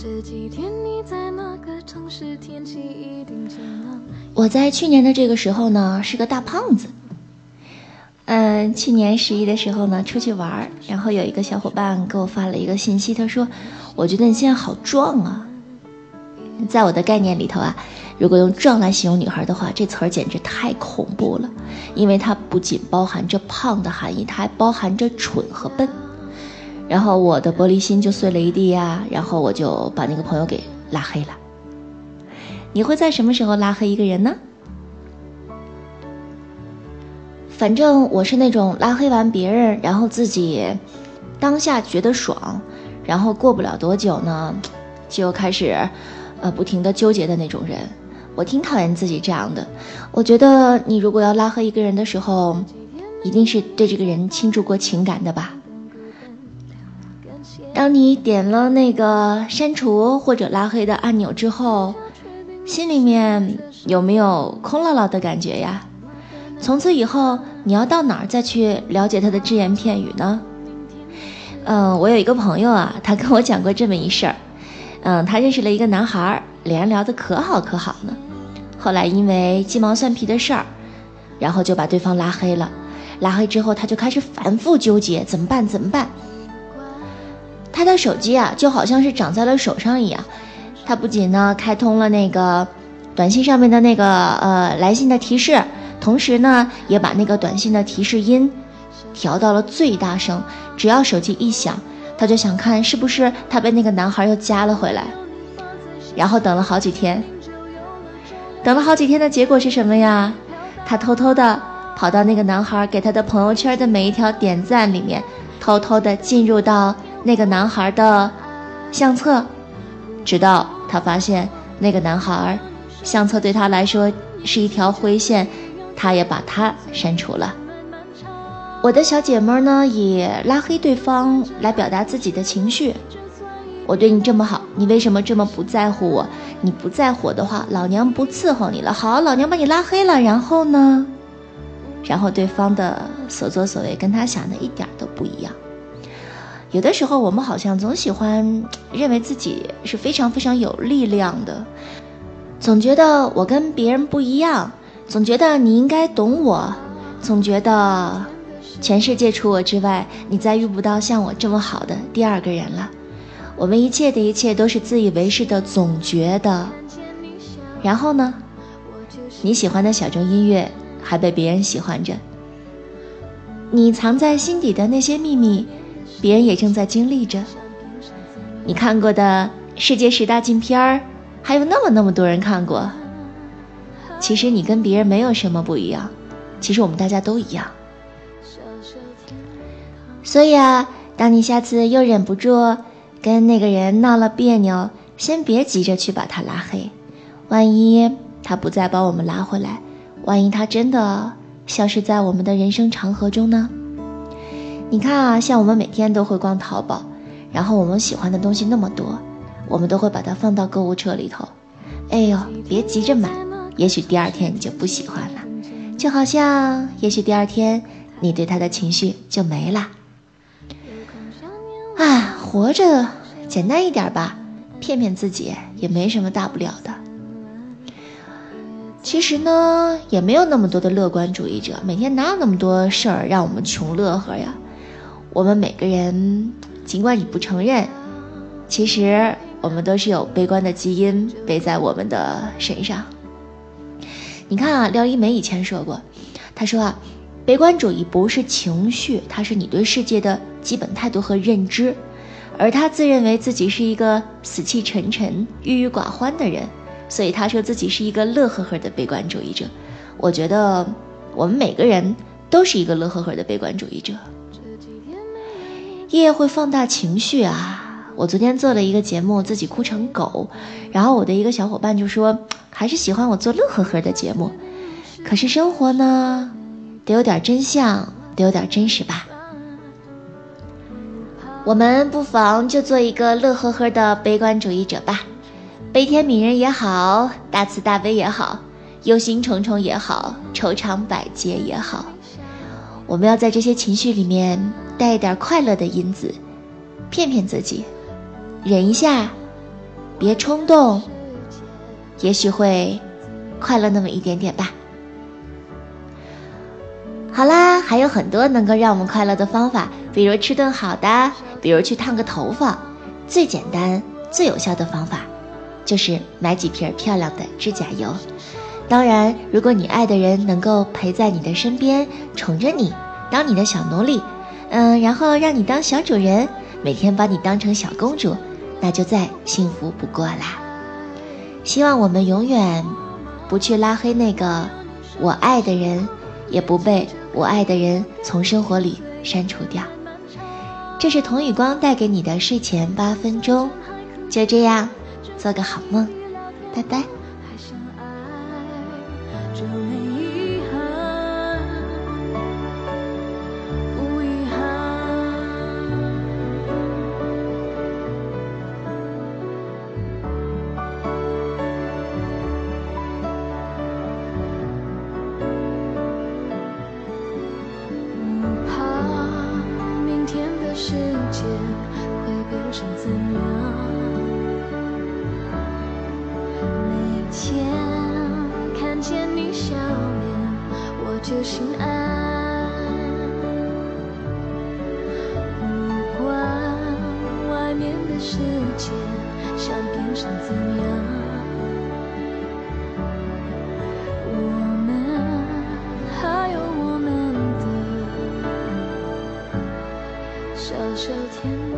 这几天你在哪个城市？天气一定晴朗我在去年的这个时候呢，是个大胖子。嗯，去年十一的时候呢，出去玩，然后有一个小伙伴给我发了一个信息，他说：“我觉得你现在好壮啊。”在我的概念里头啊，如果用“壮”来形容女孩的话，这词儿简直太恐怖了，因为它不仅包含着胖的含义，它还包含着蠢和笨。然后我的玻璃心就碎了一地呀，然后我就把那个朋友给拉黑了。你会在什么时候拉黑一个人呢？反正我是那种拉黑完别人，然后自己当下觉得爽，然后过不了多久呢，就开始呃不停的纠结的那种人。我挺讨厌自己这样的。我觉得你如果要拉黑一个人的时候，一定是对这个人倾注过情感的吧。当你点了那个删除或者拉黑的按钮之后，心里面有没有空落落的感觉呀？从此以后，你要到哪儿再去了解他的只言片语呢？嗯，我有一个朋友啊，他跟我讲过这么一事儿。嗯，他认识了一个男孩，俩人聊得可好可好呢。后来因为鸡毛蒜皮的事儿，然后就把对方拉黑了。拉黑之后，他就开始反复纠结，怎么办？怎么办？他的手机啊，就好像是长在了手上一样。他不仅呢开通了那个短信上面的那个呃来信的提示。同时呢，也把那个短信的提示音调到了最大声。只要手机一响，他就想看是不是他被那个男孩又加了回来。然后等了好几天，等了好几天的结果是什么呀？他偷偷的跑到那个男孩给他的朋友圈的每一条点赞里面，偷偷的进入到那个男孩的相册，直到他发现那个男孩相册对他来说是一条灰线。他也把他删除了。我的小姐妹呢，也拉黑对方来表达自己的情绪。我对你这么好，你为什么这么不在乎我？你不在乎我的话，老娘不伺候你了。好，老娘把你拉黑了。然后呢？然后对方的所作所为跟他想的一点都不一样。有的时候，我们好像总喜欢认为自己是非常非常有力量的，总觉得我跟别人不一样。总觉得你应该懂我，总觉得全世界除我之外，你再遇不到像我这么好的第二个人了。我们一切的一切都是自以为是的，总觉得。然后呢？你喜欢的小众音乐还被别人喜欢着，你藏在心底的那些秘密，别人也正在经历着。你看过的世界十大禁片儿，还有那么那么多人看过。其实你跟别人没有什么不一样，其实我们大家都一样。所以啊，当你下次又忍不住跟那个人闹了别扭，先别急着去把他拉黑，万一他不再把我们拉回来，万一他真的消失在我们的人生长河中呢？你看啊，像我们每天都会逛淘宝，然后我们喜欢的东西那么多，我们都会把它放到购物车里头。哎呦，别急着买。也许第二天你就不喜欢了，就好像也许第二天你对他的情绪就没了。啊，活着简单一点吧，骗骗自己也没什么大不了的。其实呢，也没有那么多的乐观主义者，每天哪有那么多事儿让我们穷乐呵呀？我们每个人，尽管你不承认，其实我们都是有悲观的基因背在我们的身上。你看啊，廖一梅以前说过，她说啊，悲观主义不是情绪，它是你对世界的基本态度和认知。而她自认为自己是一个死气沉沉、郁郁寡欢的人，所以她说自己是一个乐呵呵的悲观主义者。我觉得我们每个人都是一个乐呵呵的悲观主义者。夜夜会放大情绪啊。我昨天做了一个节目，自己哭成狗，然后我的一个小伙伴就说，还是喜欢我做乐呵呵的节目。可是生活呢，得有点真相，得有点真实吧。我们不妨就做一个乐呵呵的悲观主义者吧，悲天悯人也好，大慈大悲也好，忧心忡忡也好，愁肠百结也好，我们要在这些情绪里面带一点快乐的因子，骗骗自己。忍一下，别冲动，也许会快乐那么一点点吧。好啦，还有很多能够让我们快乐的方法，比如吃顿好的，比如去烫个头发。最简单、最有效的方法，就是买几瓶漂亮的指甲油。当然，如果你爱的人能够陪在你的身边，宠着你，当你的小奴隶，嗯，然后让你当小主人，每天把你当成小公主，那就再幸福不过啦。希望我们永远不去拉黑那个我爱的人，也不被我爱的人从生活里删除掉。这是童宇光带给你的睡前八分钟，就这样，做个好梦，拜拜。就心安不管外面的世界想变成怎样我们还有我们的小小天